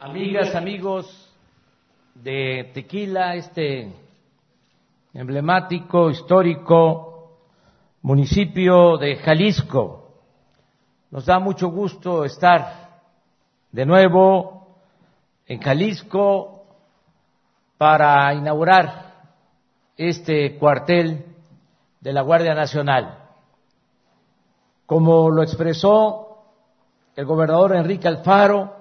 amigas, amigos de Tequila, este emblemático, histórico municipio de Jalisco. Nos da mucho gusto estar de nuevo en Jalisco para inaugurar este cuartel de la Guardia Nacional. Como lo expresó el gobernador Enrique Alfaro,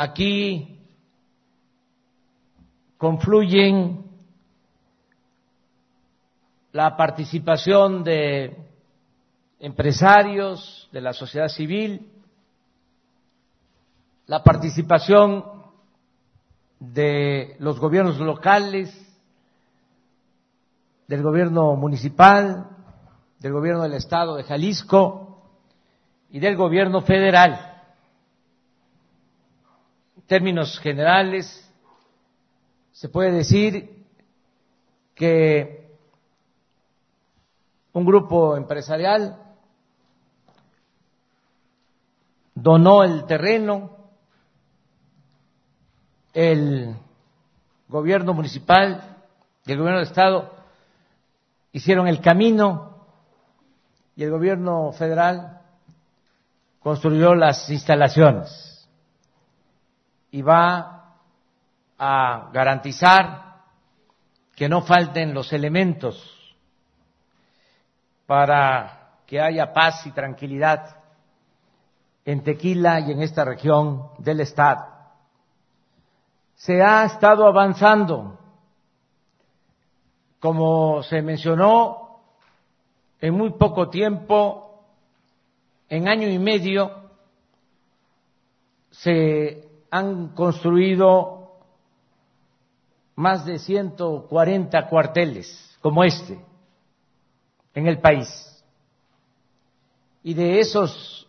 aquí confluyen la participación de empresarios, de la sociedad civil, la participación de los gobiernos locales, del gobierno municipal, del gobierno del estado de Jalisco y del gobierno federal. En términos generales, se puede decir que un grupo empresarial donó el terreno, el gobierno municipal y el gobierno del estado hicieron el camino y el gobierno federal construyó las instalaciones y va a garantizar que no falten los elementos para que haya paz y tranquilidad en Tequila y en esta región del estado. Se ha estado avanzando como se mencionó, en muy poco tiempo, en año y medio, se han construido más de 140 cuarteles como este en el país. Y de esos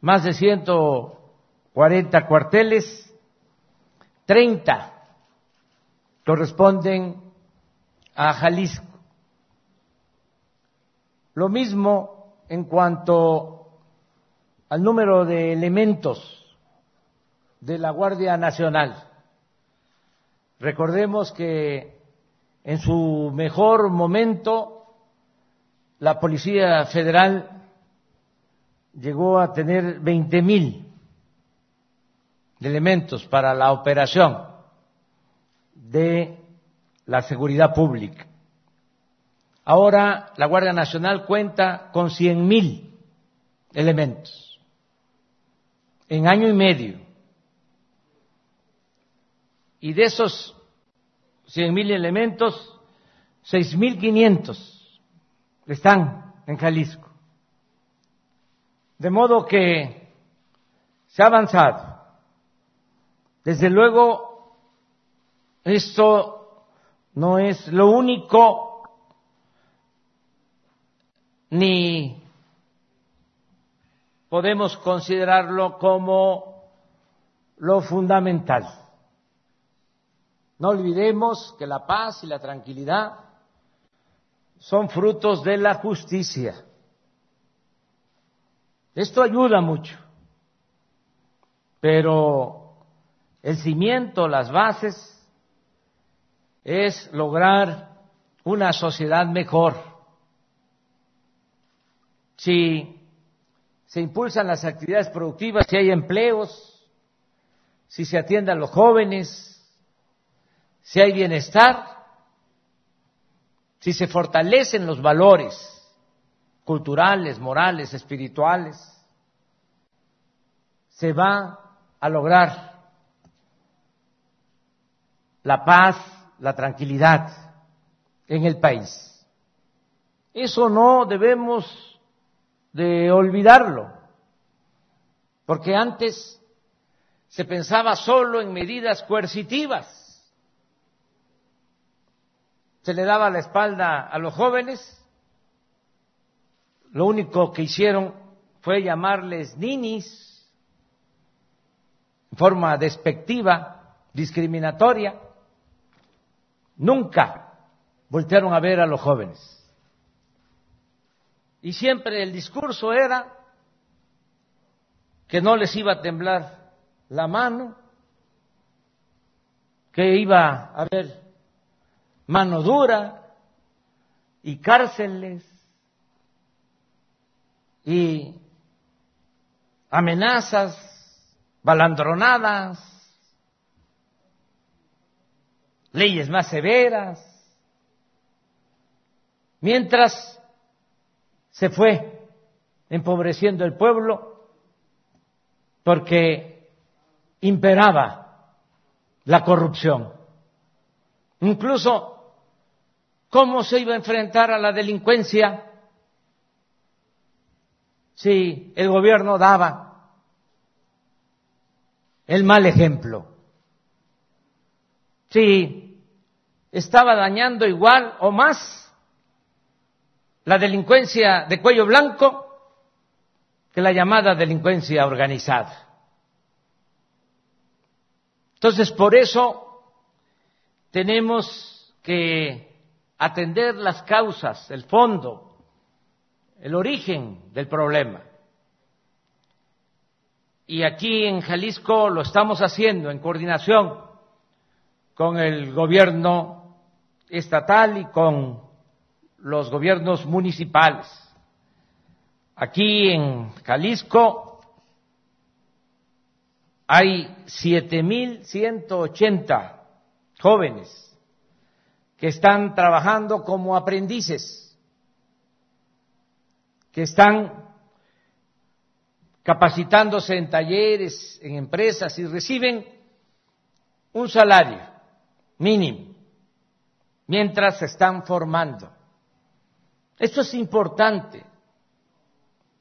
más de 140 cuarteles, 30 corresponden a Jalisco. Lo mismo en cuanto al número de elementos de la Guardia Nacional. Recordemos que en su mejor momento la Policía Federal llegó a tener veinte mil elementos para la operación de la seguridad pública. Ahora la Guardia Nacional cuenta con cien mil elementos en año y medio. Y de esos cien mil elementos, seis mil quinientos están en Jalisco. De modo que se ha avanzado. Desde luego, esto no es lo único ni podemos considerarlo como lo fundamental. No olvidemos que la paz y la tranquilidad son frutos de la justicia. Esto ayuda mucho, pero el cimiento, las bases, es lograr una sociedad mejor. Si se impulsan las actividades productivas, si hay empleos, si se atiende a los jóvenes, si hay bienestar, si se fortalecen los valores culturales, morales, espirituales, se va a lograr la paz, la tranquilidad en el país. Eso no debemos de olvidarlo, porque antes se pensaba solo en medidas coercitivas. Se le daba la espalda a los jóvenes, lo único que hicieron fue llamarles ninis en forma despectiva, discriminatoria Nunca voltearon a ver a los jóvenes. Y siempre el discurso era que no les iba a temblar la mano, que iba a haber mano dura y cárceles y amenazas, balandronadas, leyes más severas, mientras se fue empobreciendo el pueblo porque imperaba la corrupción. Incluso, ¿cómo se iba a enfrentar a la delincuencia si el gobierno daba el mal ejemplo? Si estaba dañando igual o más la delincuencia de cuello blanco que la llamada delincuencia organizada. Entonces, por eso tenemos que atender las causas, el fondo, el origen del problema. Y aquí en Jalisco lo estamos haciendo en coordinación con el gobierno estatal y con los gobiernos municipales. Aquí en Jalisco hay 7.180 jóvenes que están trabajando como aprendices, que están capacitándose en talleres, en empresas y reciben un salario mínimo mientras se están formando. Esto es importante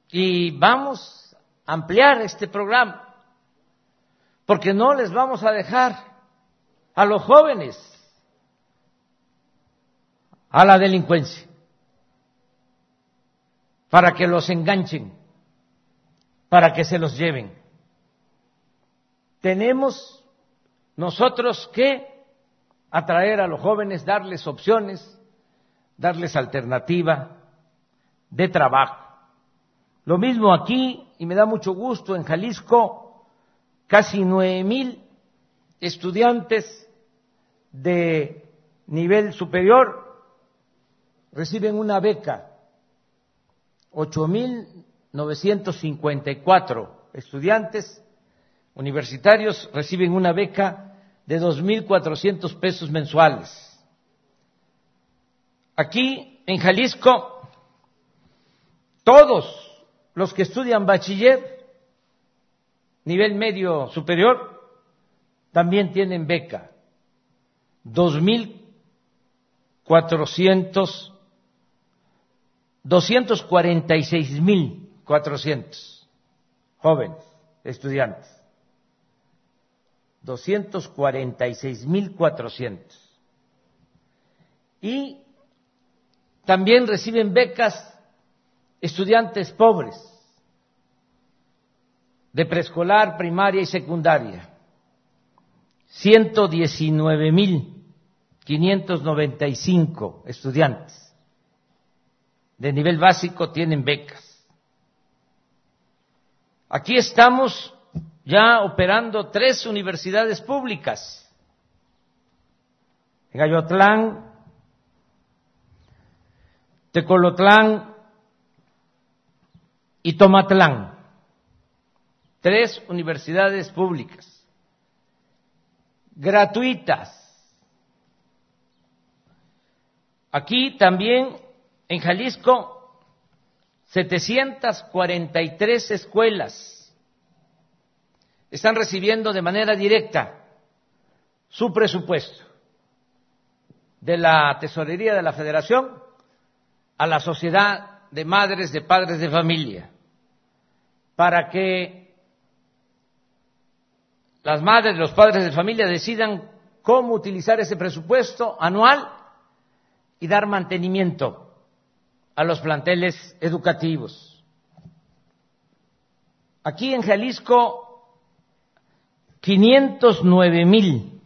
y vamos a ampliar este programa porque no les vamos a dejar a los jóvenes a la delincuencia para que los enganchen, para que se los lleven. Tenemos nosotros que atraer a los jóvenes, darles opciones, darles alternativa de trabajo. Lo mismo aquí, y me da mucho gusto, en Jalisco, casi nueve mil estudiantes de nivel superior reciben una beca, ocho mil novecientos cincuenta y cuatro estudiantes universitarios reciben una beca de dos mil cuatrocientos pesos mensuales Aquí en Jalisco, todos los que estudian bachiller, nivel medio superior, también tienen beca. Dos mil cuatrocientos, doscientos cuarenta y seis mil cuatrocientos jóvenes estudiantes. Doscientos cuarenta y seis mil cuatrocientos. Y también reciben becas estudiantes pobres de preescolar, primaria y secundaria. 119.595 estudiantes de nivel básico tienen becas. Aquí estamos ya operando tres universidades públicas. En Tecolotlán y Tomatlán. Tres universidades públicas, gratuitas. Aquí también, en Jalisco, 743 escuelas están recibiendo de manera directa su presupuesto de la Tesorería de la Federación a la sociedad de madres, de padres de familia, para que las madres, los padres de familia decidan cómo utilizar ese presupuesto anual y dar mantenimiento a los planteles educativos. Aquí en Jalisco, 509 mil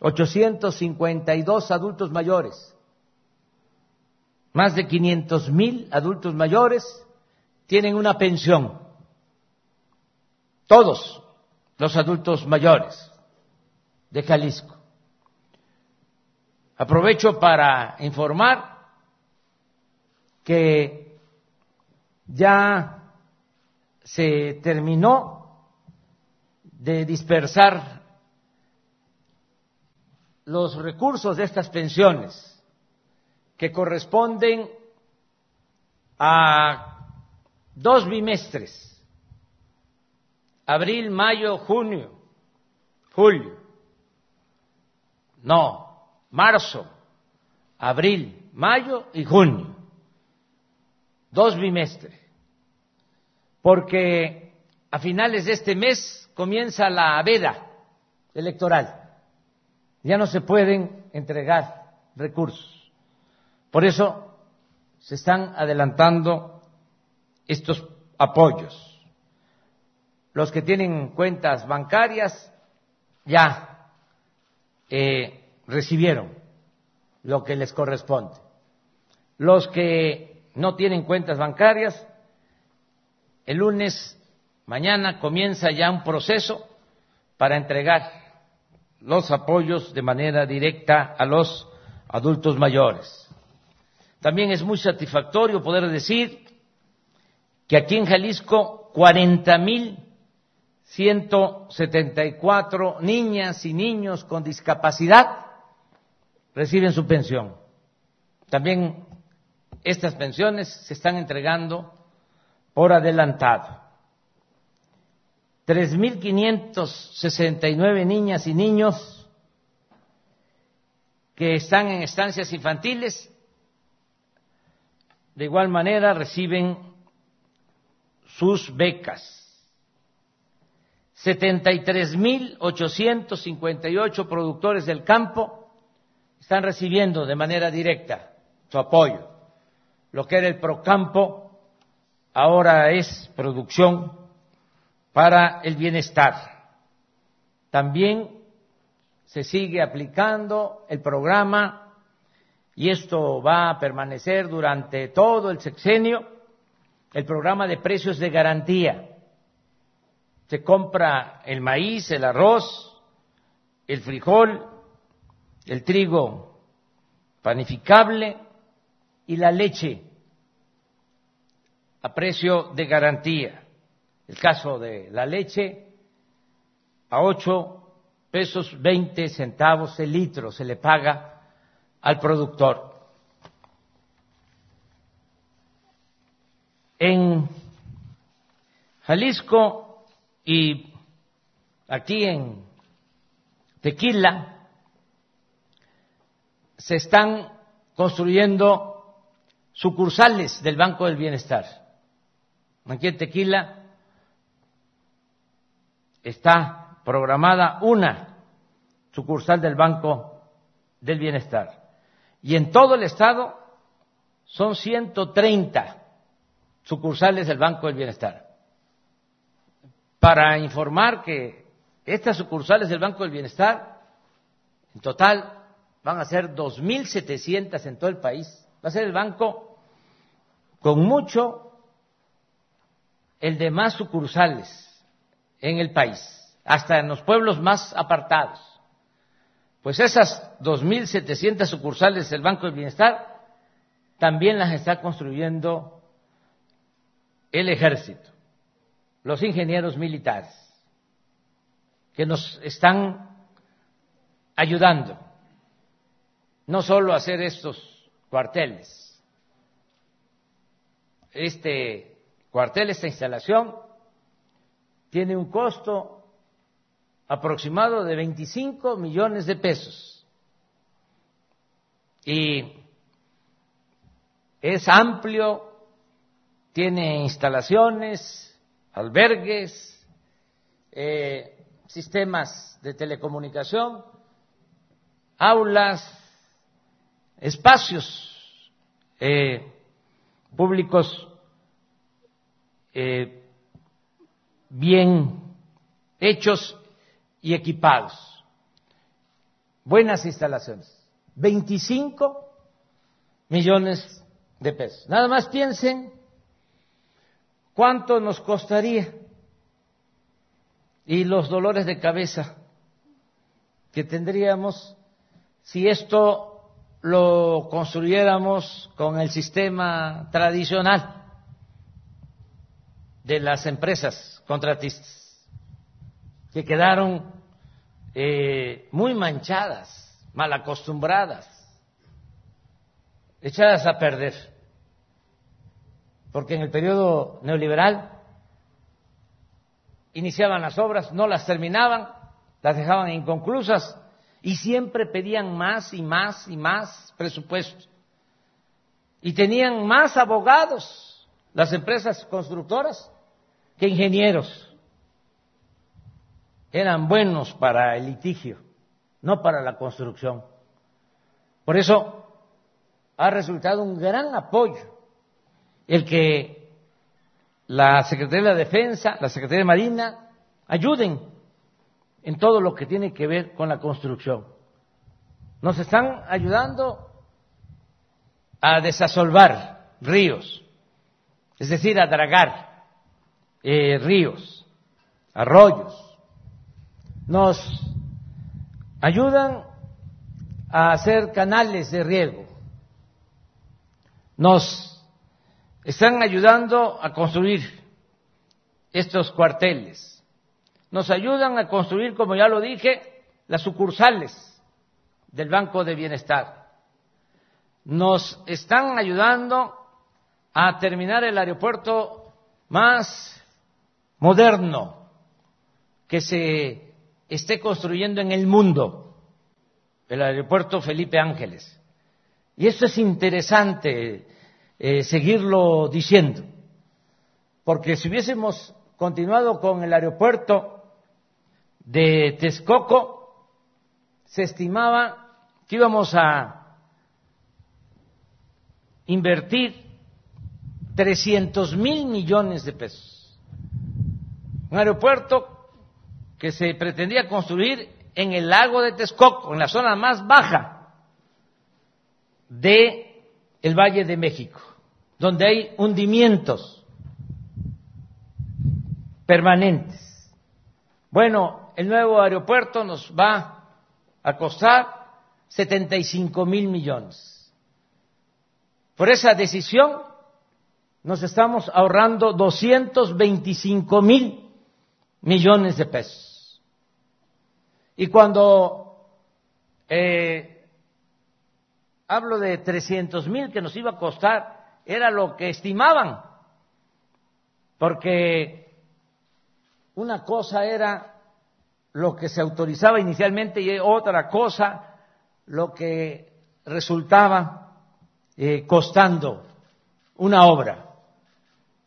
852 adultos mayores más de 500 mil adultos mayores tienen una pensión. Todos los adultos mayores de Jalisco. Aprovecho para informar que ya se terminó de dispersar los recursos de estas pensiones que corresponden a dos bimestres, abril, mayo, junio, julio, no, marzo, abril, mayo y junio, dos bimestres, porque a finales de este mes comienza la veda electoral, ya no se pueden entregar recursos. Por eso se están adelantando estos apoyos. Los que tienen cuentas bancarias ya eh, recibieron lo que les corresponde. Los que no tienen cuentas bancarias, el lunes, mañana, comienza ya un proceso para entregar los apoyos de manera directa a los adultos mayores. También es muy satisfactorio poder decir que aquí en Jalisco 40 mil 174 niñas y niños con discapacidad reciben su pensión. También estas pensiones se están entregando por adelantado. 3.569 niñas y niños que están en estancias infantiles de igual manera reciben sus becas. 73.858 productores del campo están recibiendo de manera directa su apoyo. Lo que era el Procampo ahora es producción para el bienestar. También se sigue aplicando el programa y esto va a permanecer durante todo el sexenio, el programa de precios de garantía. Se compra el maíz, el arroz, el frijol, el trigo panificable y la leche a precio de garantía. El caso de la leche a ocho pesos veinte centavos el litro se le paga al productor. En Jalisco y aquí en Tequila se están construyendo sucursales del Banco del Bienestar. Aquí en Tequila está programada una sucursal del Banco del Bienestar. Y en todo el estado son 130 sucursales del Banco del Bienestar. Para informar que estas sucursales del Banco del Bienestar, en total, van a ser 2.700 en todo el país. Va a ser el banco con mucho el de más sucursales en el país, hasta en los pueblos más apartados. Pues esas 2.700 sucursales del Banco del Bienestar también las está construyendo el ejército, los ingenieros militares, que nos están ayudando no solo a hacer estos cuarteles, este cuartel, esta instalación, tiene un costo aproximado de 25 millones de pesos. Y es amplio, tiene instalaciones, albergues, eh, sistemas de telecomunicación, aulas, espacios eh, públicos eh, bien hechos y equipados. Buenas instalaciones. 25 millones de pesos. Nada más piensen cuánto nos costaría y los dolores de cabeza que tendríamos si esto lo construyéramos con el sistema tradicional de las empresas contratistas, que quedaron eh, muy manchadas, mal acostumbradas, echadas a perder, porque en el periodo neoliberal iniciaban las obras, no las terminaban, las dejaban inconclusas y siempre pedían más y más y más presupuesto. Y tenían más abogados las empresas constructoras que ingenieros. Eran buenos para el litigio, no para la construcción. Por eso ha resultado un gran apoyo el que la Secretaría de la Defensa, la Secretaría de Marina, ayuden en todo lo que tiene que ver con la construcción. Nos están ayudando a desasolvar ríos, es decir, a dragar eh, ríos, arroyos. Nos ayudan a hacer canales de riego. Nos están ayudando a construir estos cuarteles nos ayudan a construir, como ya lo dije, las sucursales del Banco de Bienestar. Nos están ayudando a terminar el aeropuerto más moderno que se esté construyendo en el mundo, el aeropuerto Felipe Ángeles. Y esto es interesante eh, seguirlo diciendo, porque si hubiésemos continuado con el aeropuerto de Texcoco se estimaba que íbamos a invertir 300 mil millones de pesos. Un aeropuerto que se pretendía construir en el lago de Texcoco, en la zona más baja de Valle de México, donde hay hundimientos permanentes. Bueno, el nuevo aeropuerto nos va a costar 75 mil millones. Por esa decisión nos estamos ahorrando 225 mil millones de pesos. Y cuando eh, hablo de 300 mil que nos iba a costar, era lo que estimaban, porque una cosa era lo que se autorizaba inicialmente y otra cosa lo que resultaba eh, costando una obra.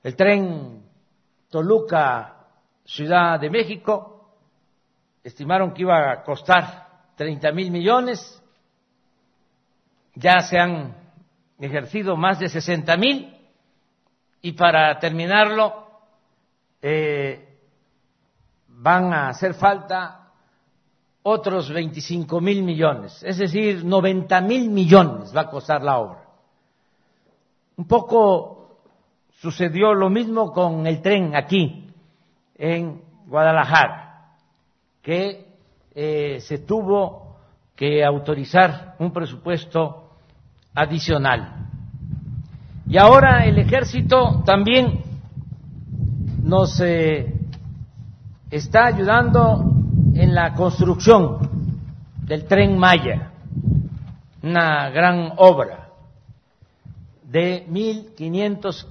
El tren Toluca, Ciudad de México, estimaron que iba a costar 30 mil millones, ya se han ejercido más de 60 mil y para terminarlo eh, van a hacer falta otros 25 mil millones, es decir, 90 mil millones va a costar la obra. Un poco sucedió lo mismo con el tren aquí, en Guadalajara, que eh, se tuvo que autorizar un presupuesto adicional. Y ahora el ejército también nos eh, está ayudando en la construcción del tren Maya, una gran obra de 1.500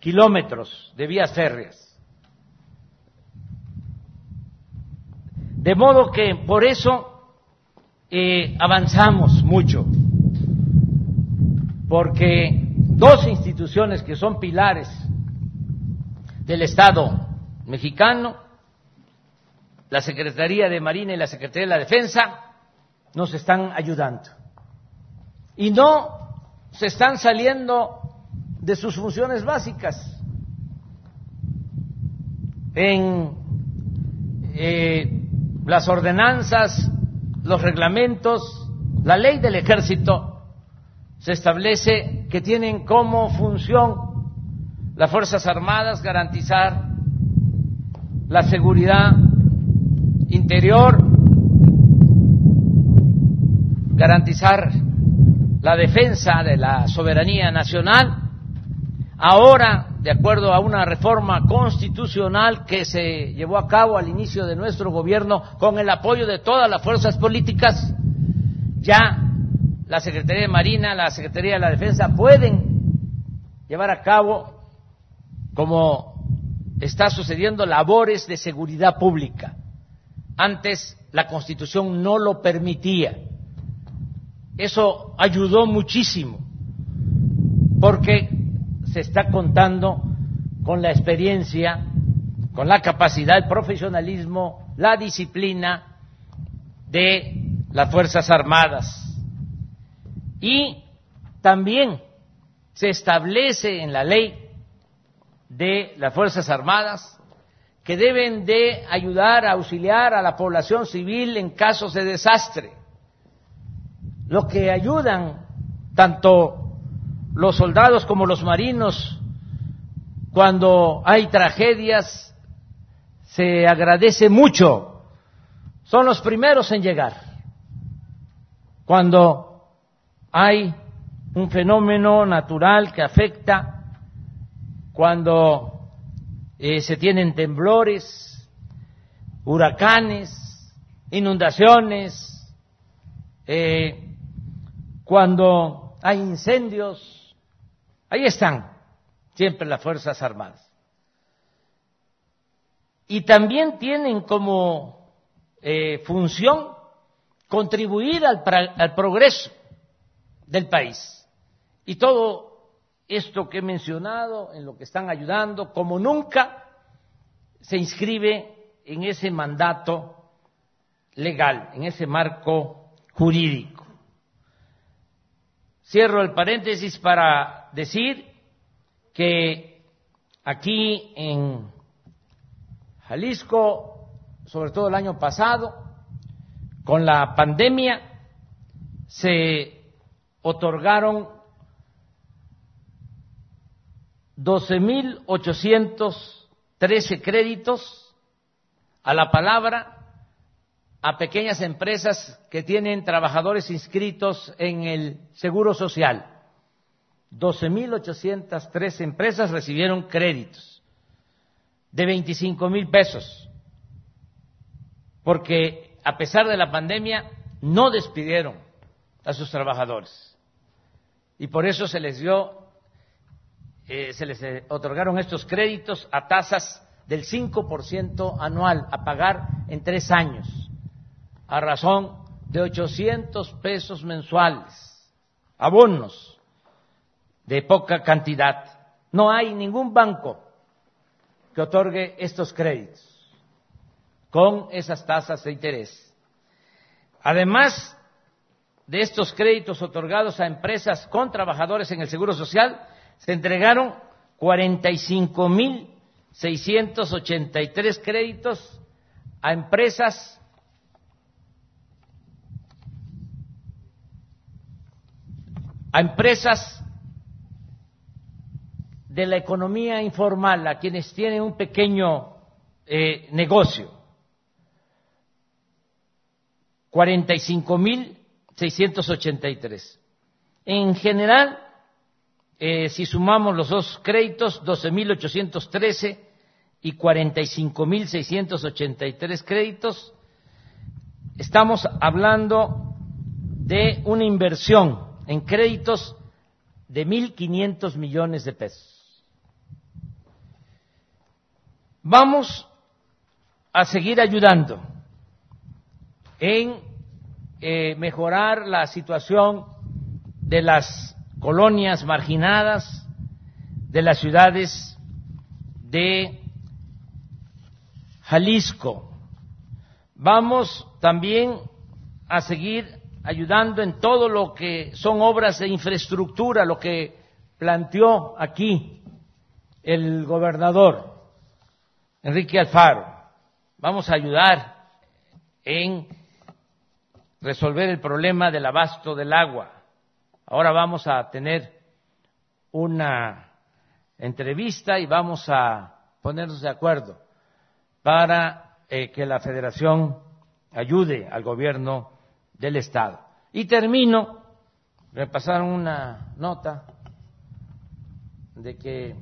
kilómetros de vías férreas. De modo que por eso eh, avanzamos mucho, porque dos instituciones que son pilares del Estado mexicano la Secretaría de Marina y la Secretaría de la Defensa nos están ayudando. Y no se están saliendo de sus funciones básicas. En eh, las ordenanzas, los reglamentos, la ley del ejército se establece que tienen como función las Fuerzas Armadas garantizar la seguridad Interior, garantizar la defensa de la soberanía nacional. Ahora, de acuerdo a una reforma constitucional que se llevó a cabo al inicio de nuestro gobierno con el apoyo de todas las fuerzas políticas, ya la Secretaría de Marina, la Secretaría de la Defensa pueden llevar a cabo, como está sucediendo, labores de seguridad pública. Antes la Constitución no lo permitía. Eso ayudó muchísimo, porque se está contando con la experiencia, con la capacidad, el profesionalismo, la disciplina de las Fuerzas Armadas. Y también se establece en la ley de las Fuerzas Armadas que deben de ayudar a auxiliar a la población civil en casos de desastre lo que ayudan tanto los soldados como los marinos cuando hay tragedias se agradece mucho. Son los primeros en llegar. Cuando hay un fenómeno natural que afecta, cuando eh, se tienen temblores, huracanes, inundaciones, eh, cuando hay incendios, ahí están siempre las Fuerzas Armadas. Y también tienen como eh, función contribuir al, al progreso del país. Y todo esto que he mencionado, en lo que están ayudando, como nunca, se inscribe en ese mandato legal, en ese marco jurídico. Cierro el paréntesis para decir que aquí en Jalisco, sobre todo el año pasado, con la pandemia, se otorgaron 12.813 créditos a la palabra a pequeñas empresas que tienen trabajadores inscritos en el Seguro Social. 12.803 empresas recibieron créditos de 25 mil pesos, porque a pesar de la pandemia no despidieron a sus trabajadores. Y por eso se les dio, eh, se les eh, otorgaron estos créditos a tasas del 5% anual a pagar en tres años a razón de 800 pesos mensuales, abonos de poca cantidad. No hay ningún banco que otorgue estos créditos con esas tasas de interés. Además de estos créditos otorgados a empresas con trabajadores en el Seguro Social, se entregaron 45.683 créditos a empresas a empresas de la economía informal, a quienes tienen un pequeño eh, negocio. 45.683. En general, eh, si sumamos los dos créditos, 12.813 y 45.683 créditos, estamos hablando de una inversión en créditos de 1.500 millones de pesos. Vamos a seguir ayudando en eh, mejorar la situación de las colonias marginadas, de las ciudades de Jalisco. Vamos también a seguir ayudando en todo lo que son obras de infraestructura, lo que planteó aquí el gobernador Enrique Alfaro. Vamos a ayudar en resolver el problema del abasto del agua. Ahora vamos a tener una entrevista y vamos a ponernos de acuerdo para eh, que la Federación ayude al gobierno del Estado. Y termino, me pasaron una nota de que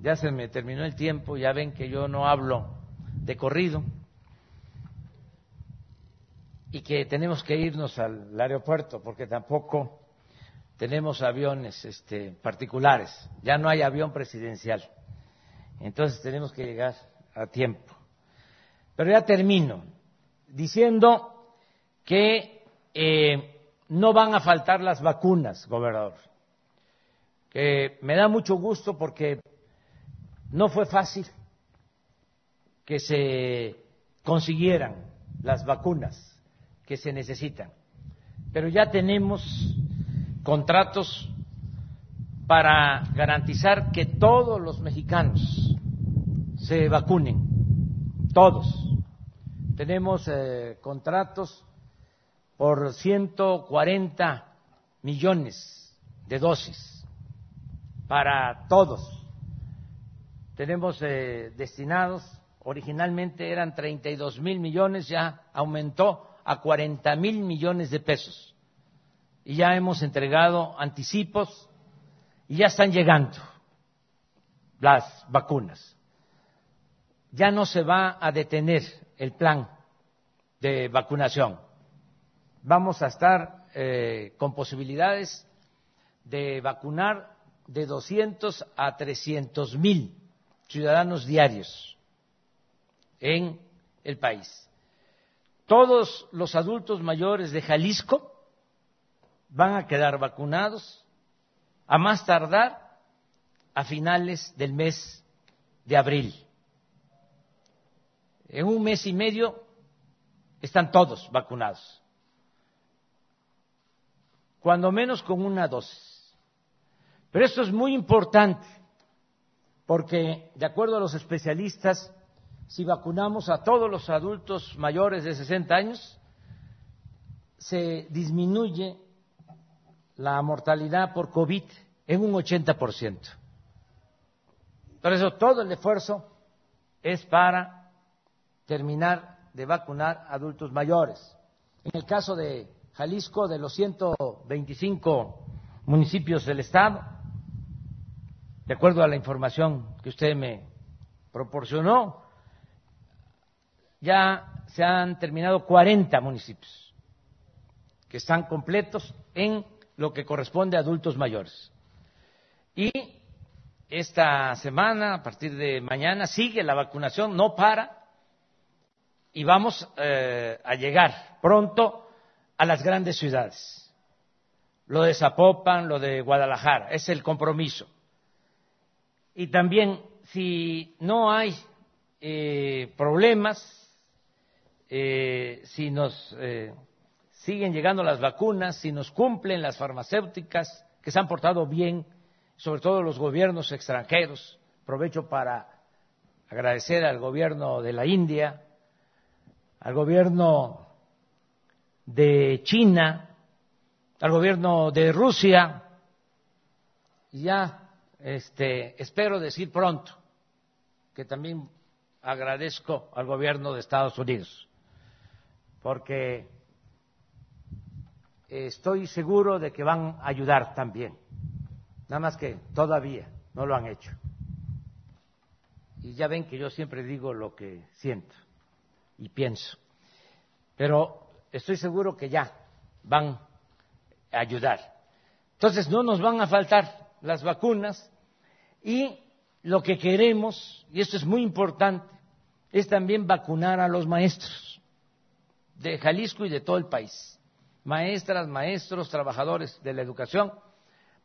ya se me terminó el tiempo, ya ven que yo no hablo de corrido y que tenemos que irnos al aeropuerto porque tampoco tenemos aviones este, particulares, ya no hay avión presidencial, entonces tenemos que llegar a tiempo. Pero ya termino diciendo que eh, no van a faltar las vacunas, gobernador, que me da mucho gusto porque no fue fácil que se consiguieran las vacunas que se necesitan, pero ya tenemos contratos para garantizar que todos los mexicanos se vacunen, todos. Tenemos eh, contratos por 140 millones de dosis para todos. Tenemos eh, destinados, originalmente eran 32 mil millones, ya aumentó a 40 mil millones de pesos y ya hemos entregado anticipos y ya están llegando las vacunas. Ya no se va a detener el plan de vacunación. Vamos a estar eh, con posibilidades de vacunar de 200 a 300 mil ciudadanos diarios en el país. Todos los adultos mayores de Jalisco van a quedar vacunados a más tardar a finales del mes de abril. En un mes y medio están todos vacunados, cuando menos con una dosis. Pero esto es muy importante porque, de acuerdo a los especialistas, si vacunamos a todos los adultos mayores de 60 años, se disminuye la mortalidad por COVID en un 80%. Por eso todo el esfuerzo es para terminar de vacunar adultos mayores. En el caso de Jalisco, de los 125 municipios del Estado, de acuerdo a la información que usted me proporcionó, ya se han terminado 40 municipios que están completos en lo que corresponde a adultos mayores. Y esta semana, a partir de mañana, sigue la vacunación, no para, y vamos eh, a llegar pronto a las grandes ciudades. Lo de Zapopan, lo de Guadalajara, es el compromiso. Y también, si no hay eh, problemas, eh, si nos siguen llegando las vacunas, si nos cumplen las farmacéuticas que se han portado bien, sobre todo los gobiernos extranjeros. Aprovecho para agradecer al gobierno de la India, al gobierno de China, al gobierno de Rusia, y ya este, espero decir pronto que también agradezco al gobierno de Estados Unidos, porque estoy seguro de que van a ayudar también. Nada más que todavía no lo han hecho. Y ya ven que yo siempre digo lo que siento y pienso. Pero estoy seguro que ya van a ayudar. Entonces no nos van a faltar las vacunas y lo que queremos, y esto es muy importante, es también vacunar a los maestros de Jalisco y de todo el país maestras, maestros, trabajadores de la educación,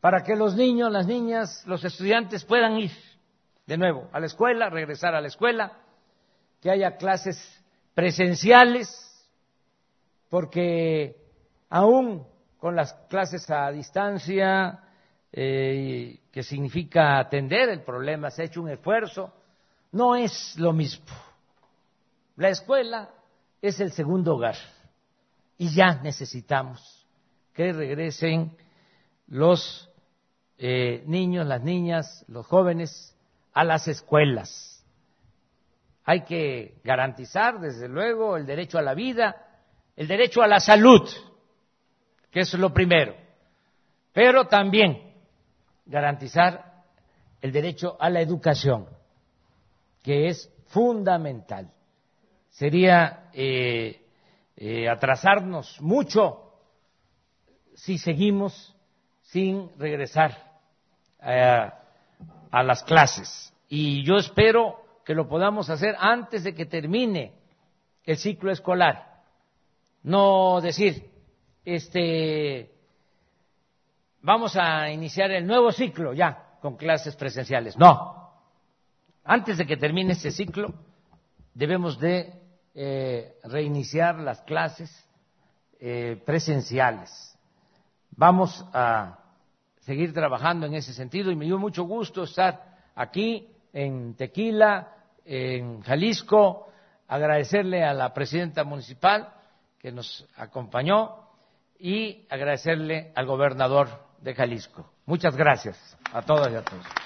para que los niños, las niñas, los estudiantes puedan ir de nuevo a la escuela, regresar a la escuela, que haya clases presenciales, porque aún con las clases a distancia, eh, que significa atender el problema, se ha hecho un esfuerzo, no es lo mismo. La escuela es el segundo hogar y ya necesitamos que regresen los eh, niños, las niñas, los jóvenes a las escuelas. Hay que garantizar, desde luego, el derecho a la vida, el derecho a la salud, que es lo primero, pero también garantizar el derecho a la educación, que es fundamental. Sería eh, eh, atrasarnos mucho si seguimos sin regresar eh, a las clases. Y yo espero que lo podamos hacer antes de que termine el ciclo escolar. No decir, este, vamos a iniciar el nuevo ciclo ya con clases presenciales. No. Antes de que termine este ciclo, debemos de eh, reiniciar las clases eh, presenciales. Vamos a seguir trabajando en ese sentido y me dio mucho gusto estar aquí en Tequila, en Jalisco, agradecerle a la presidenta municipal que nos acompañó y agradecerle al gobernador de Jalisco. Muchas gracias a todas y a todos.